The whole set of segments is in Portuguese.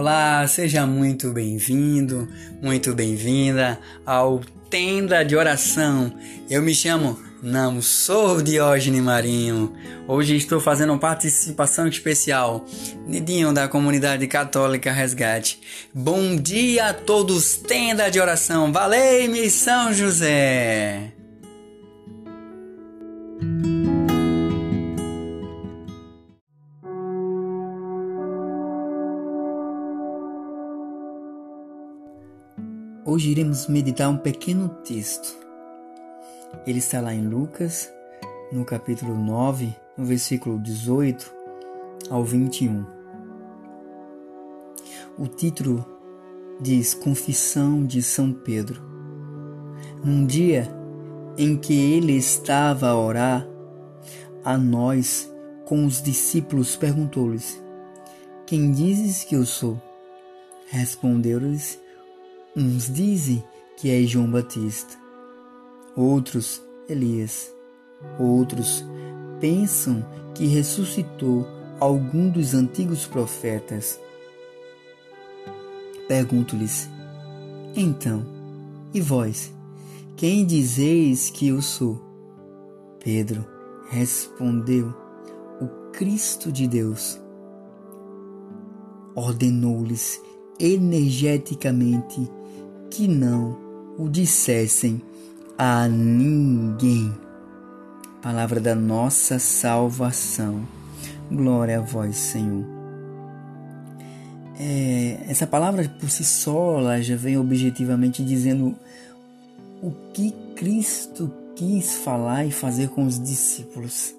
Olá, seja muito bem-vindo, muito bem-vinda ao Tenda de Oração. Eu me chamo Não Sou Diógenes Marinho. Hoje estou fazendo participação especial, Nidinho da Comunidade Católica Resgate. Bom dia a todos, Tenda de Oração. Valei-me São José! Hoje iremos meditar um pequeno texto. Ele está lá em Lucas, no capítulo 9, no versículo 18 ao 21. O título diz Confissão de São Pedro. Num dia em que ele estava a orar, a nós, com os discípulos, perguntou-lhes: Quem dizes que eu sou? Respondeu-lhes Uns dizem que é João Batista, outros Elias, outros pensam que ressuscitou algum dos antigos profetas. Pergunto-lhes: Então, e vós, quem dizeis que eu sou? Pedro respondeu: O Cristo de Deus. Ordenou-lhes energeticamente que não o dissessem a ninguém. Palavra da nossa salvação. Glória a vós, Senhor. É, essa palavra por si só ela já vem objetivamente dizendo o que Cristo quis falar e fazer com os discípulos.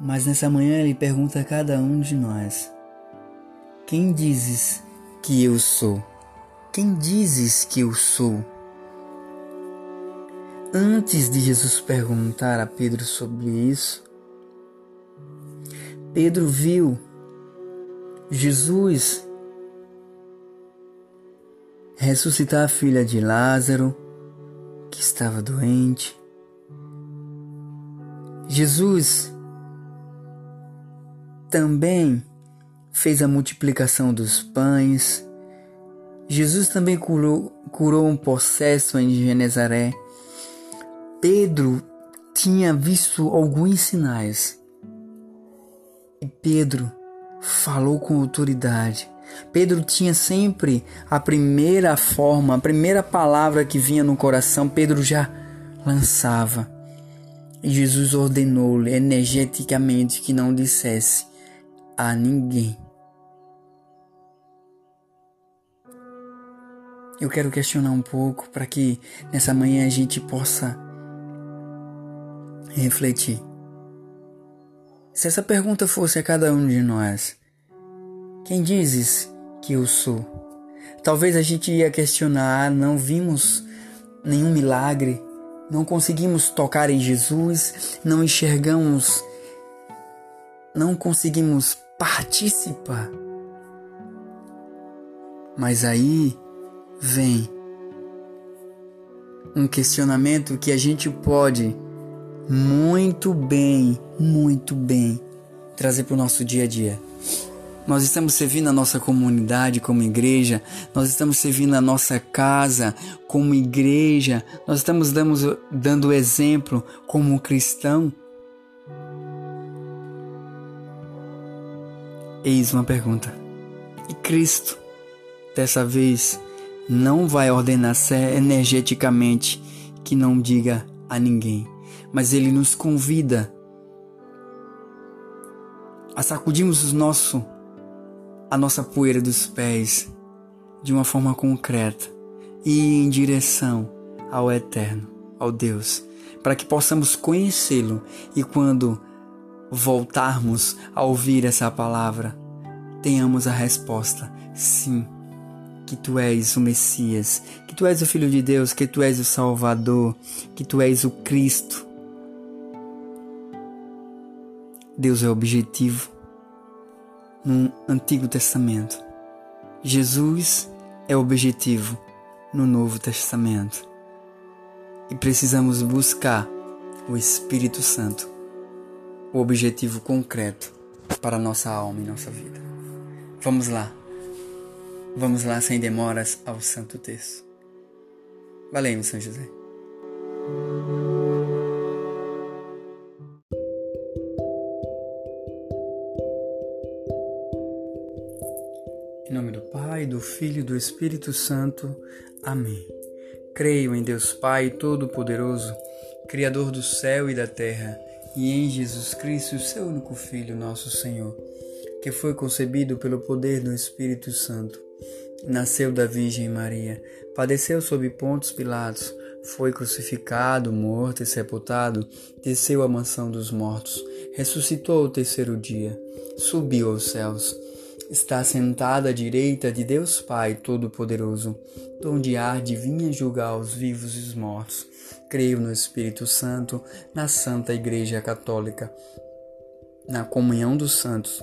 Mas nessa manhã ele pergunta a cada um de nós: Quem dizes que eu sou? Quem dizes que eu sou? Antes de Jesus perguntar a Pedro sobre isso, Pedro viu Jesus ressuscitar a filha de Lázaro, que estava doente. Jesus também fez a multiplicação dos pães, Jesus também curou, curou um possesso em Genezaré. Pedro tinha visto alguns sinais. E Pedro falou com autoridade. Pedro tinha sempre a primeira forma, a primeira palavra que vinha no coração, Pedro já lançava. E Jesus ordenou-lhe energeticamente que não dissesse a ninguém Eu quero questionar um pouco para que nessa manhã a gente possa refletir. Se essa pergunta fosse a cada um de nós, quem dizes que eu sou? Talvez a gente ia questionar, não vimos nenhum milagre, não conseguimos tocar em Jesus, não enxergamos, não conseguimos participar. Mas aí vem um questionamento que a gente pode muito bem, muito bem trazer para o nosso dia a dia. Nós estamos servindo a nossa comunidade como igreja, nós estamos servindo a nossa casa como igreja, nós estamos dando, dando exemplo como cristão. Eis uma pergunta. E Cristo, dessa vez, não vai ordenar energeticamente que não diga a ninguém, mas ele nos convida a sacudirmos nosso a nossa poeira dos pés de uma forma concreta e em direção ao eterno, ao Deus, para que possamos conhecê-lo e quando voltarmos a ouvir essa palavra, tenhamos a resposta: sim que tu és o Messias, que tu és o Filho de Deus, que tu és o Salvador, que tu és o Cristo. Deus é objetivo no Antigo Testamento. Jesus é objetivo no Novo Testamento. E precisamos buscar o Espírito Santo, o objetivo concreto para nossa alma e nossa vida. Vamos lá Vamos lá, sem demoras, ao Santo Texto. Valeu, São José. Em nome do Pai, do Filho e do Espírito Santo. Amém. Creio em Deus Pai Todo-Poderoso, Criador do céu e da terra, e em Jesus Cristo, seu único Filho, nosso Senhor, que foi concebido pelo poder do Espírito Santo. Nasceu da Virgem Maria, padeceu sob Pontos Pilatos, foi crucificado, morto e sepultado, desceu à mansão dos mortos, ressuscitou ao terceiro dia, subiu aos céus está sentado à direita de Deus Pai Todo-Poderoso, donde há de vir julgar os vivos e os mortos. Creio no Espírito Santo, na Santa Igreja Católica, na comunhão dos santos,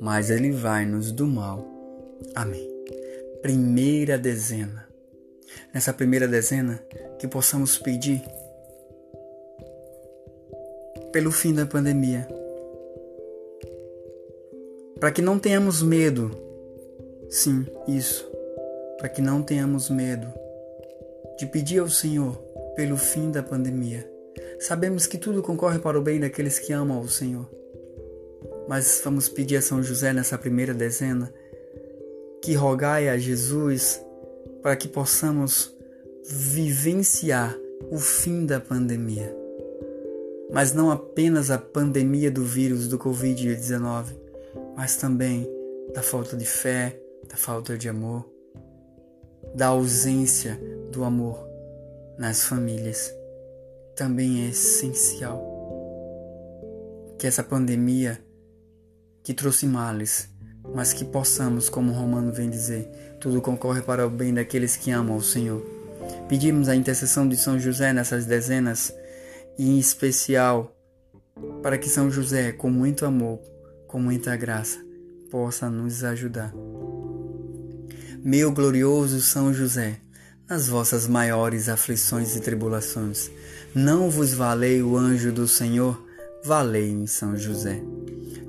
mas livrai-nos do mal. Amém. Primeira dezena. Nessa primeira dezena, que possamos pedir pelo fim da pandemia para que não tenhamos medo. Sim, isso. Para que não tenhamos medo de pedir ao Senhor pelo fim da pandemia. Sabemos que tudo concorre para o bem daqueles que amam o Senhor. Mas vamos pedir a São José nessa primeira dezena que rogai a Jesus para que possamos vivenciar o fim da pandemia. Mas não apenas a pandemia do vírus do Covid-19, mas também da falta de fé, da falta de amor, da ausência do amor nas famílias. Também é essencial que essa pandemia que trouxe males, mas que possamos, como o Romano vem dizer, tudo concorre para o bem daqueles que amam o Senhor. Pedimos a intercessão de São José nessas dezenas e em especial para que São José, com muito amor, com muita graça, possa nos ajudar. Meu glorioso São José, nas vossas maiores aflições e tribulações, não vos valei o anjo do Senhor, valei-me São José.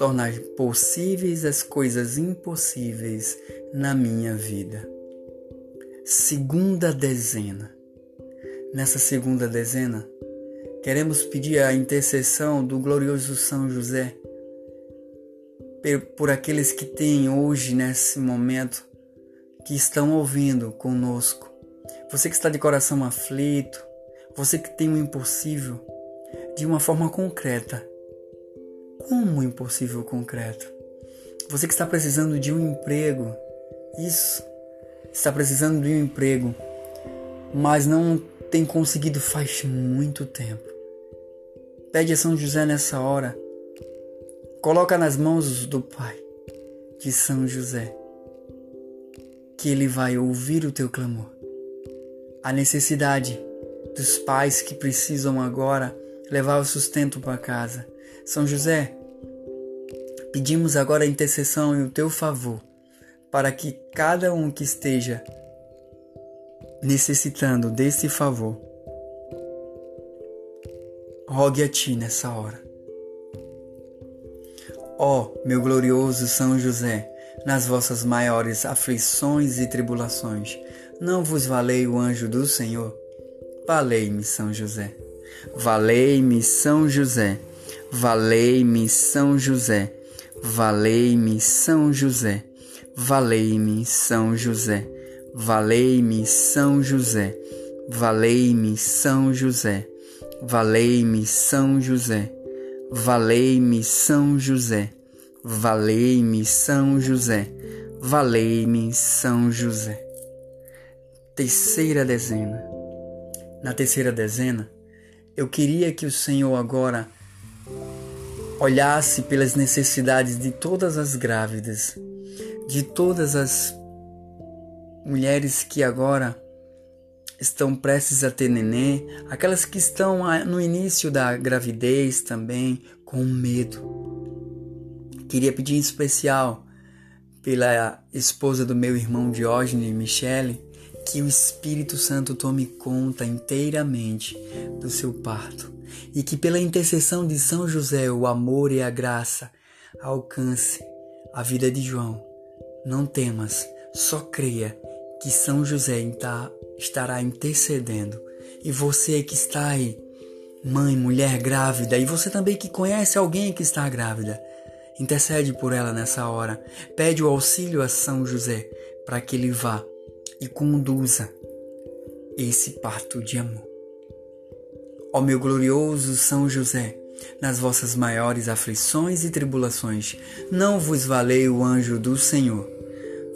tornai possíveis as coisas impossíveis na minha vida. Segunda dezena. Nessa segunda dezena, queremos pedir a intercessão do glorioso São José por aqueles que têm hoje, nesse momento, que estão ouvindo conosco. Você que está de coração aflito, você que tem o impossível, de uma forma concreta. Como impossível concreto? Você que está precisando de um emprego, isso, está precisando de um emprego, mas não tem conseguido faz muito tempo. Pede a São José nessa hora Coloca nas mãos do Pai, de São José, que Ele vai ouvir o teu clamor. A necessidade dos pais que precisam agora levar o sustento para casa. São José, pedimos agora a intercessão e o teu favor para que cada um que esteja necessitando desse favor rogue a ti nessa hora Ó meu glorioso São José, nas vossas maiores aflições e tribulações, não vos valei o anjo do Senhor? Valei-me, São José. Valei-me, São José. Valei-me, São José. Valei-me, São José. Valei-me, São José. valei-me São José, valei-me São José, valei-me São José, valei-me São José, valei-me São José, valei-me São José. Terceira dezena. Na terceira dezena, eu queria que o Senhor agora olhasse pelas necessidades de todas as grávidas, de todas as mulheres que agora estão prestes a ter neném, aquelas que estão no início da gravidez também com medo. Queria pedir em especial pela esposa do meu irmão Diógenes, Michele, que o Espírito Santo tome conta inteiramente do seu parto e que pela intercessão de São José o amor e a graça alcance a vida de João. Não temas, só creia que São José estará intercedendo. E você que está aí, mãe, mulher grávida, e você também que conhece alguém que está grávida, intercede por ela nessa hora. Pede o auxílio a São José para que ele vá e conduza esse parto de amor. Ó meu glorioso São José, nas vossas maiores aflições e tribulações, não vos valei o anjo do Senhor.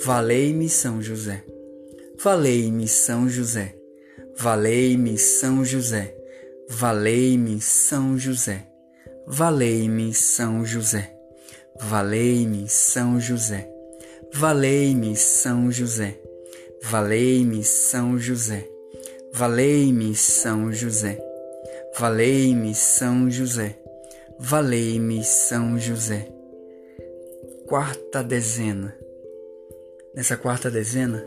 Valei-me São José. Valei-me São José. Valei-me São José. Valei-me São José. Valei-me São José. Valei-me São José. Valei-me São José. Valei-me São José. Valei-me São José. Valei-me São José. Valei-me São José. Quarta dezena. Nessa quarta dezena,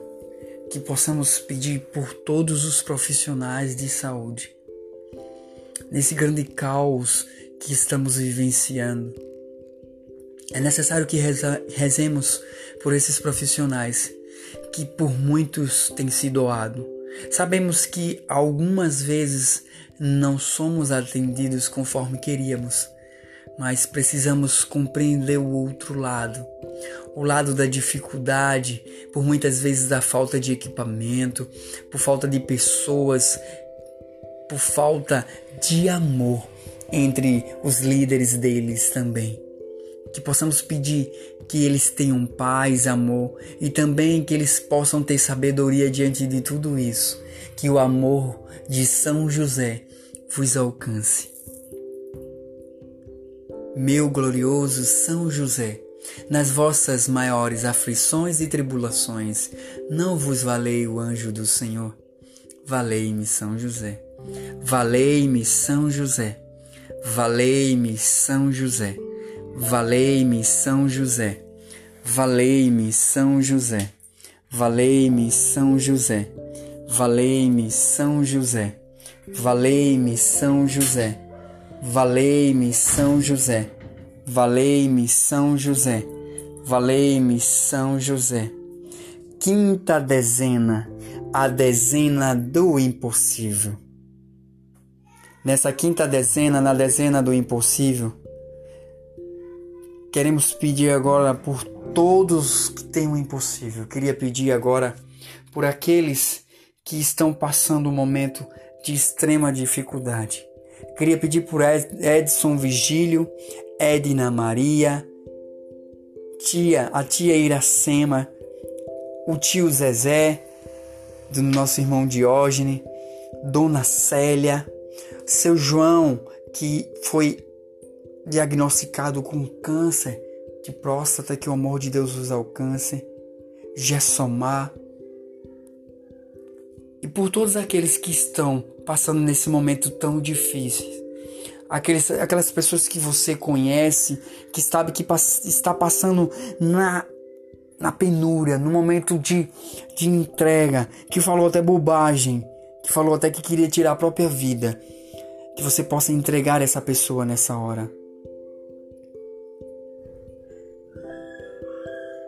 que possamos pedir por todos os profissionais de saúde. Nesse grande caos que estamos vivenciando, é necessário que reza, rezemos por esses profissionais que por muitos têm sido doado. Sabemos que algumas vezes não somos atendidos conforme queríamos, mas precisamos compreender o outro lado, o lado da dificuldade, por muitas vezes da falta de equipamento, por falta de pessoas, por falta de amor entre os líderes deles também. Que possamos pedir que eles tenham paz, amor e também que eles possam ter sabedoria diante de tudo isso. Que o amor de São José vos alcance. Meu glorioso São José, nas vossas maiores aflições e tribulações, não vos valei o anjo do Senhor. Valei-me, São José. Valei-me, São José. Valei-me, São José. Valei-me, São José. Valei-me, São José. Valei-me, São José. Valei-me, São José. Valei-me, São José. Valei-me, São José. Valei-me, São José. Valei-me, São José. Quinta dezena, a dezena do impossível. Nessa quinta dezena, na dezena do impossível, queremos pedir agora por todos que têm o impossível. Queria pedir agora por aqueles que estão passando um momento de extrema dificuldade. Queria pedir por Edson Vigílio, Edna Maria, tia, a tia Iracema, o tio Zezé, do nosso irmão Diógenes, Dona Célia, seu João, que foi diagnosticado com câncer de próstata, que o amor de Deus os alcance, Gessomar, e por todos aqueles que estão passando nesse momento tão difícil. Aqueles, aquelas pessoas que você conhece, que sabe que está passando na, na penúria, no momento de, de entrega, que falou até bobagem, que falou até que queria tirar a própria vida. Que você possa entregar essa pessoa nessa hora.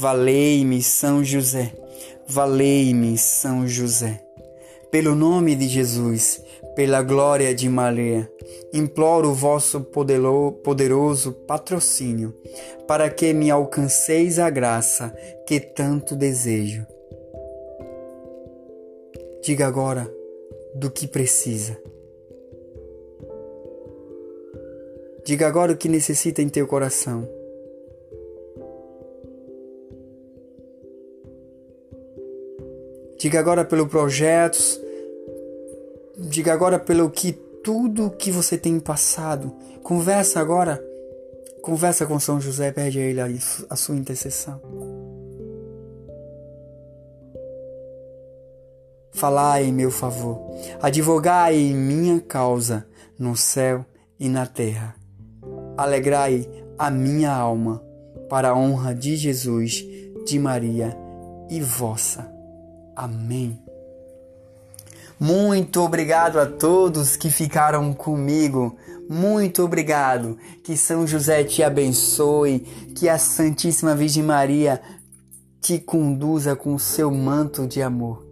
Valei-me, São José. Valei-me, São José. Pelo nome de Jesus, pela glória de Maria, imploro o vosso poderoso patrocínio, para que me alcanceis a graça que tanto desejo. Diga agora do que precisa. Diga agora o que necessita em teu coração. Diga agora pelo projetos. Diga agora pelo que tudo que você tem passado. Conversa agora. Conversa com São José, pede a ele a sua intercessão. Falai em meu favor, advogai minha causa, no céu e na terra. Alegrai a minha alma, para a honra de Jesus, de Maria e vossa. Amém. Muito obrigado a todos que ficaram comigo. Muito obrigado. Que São José te abençoe, que a Santíssima Virgem Maria te conduza com o seu manto de amor.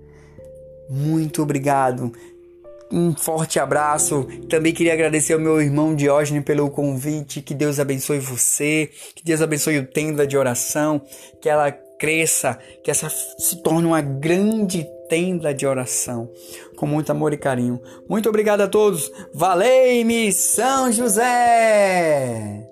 Muito obrigado. Um forte abraço. Também queria agradecer ao meu irmão Diógenes pelo convite. Que Deus abençoe você. Que Deus abençoe o tenda de oração. Que ela cresça, que essa se torne uma grande tenda de oração, com muito amor e carinho. Muito obrigado a todos. Valei-me, São José!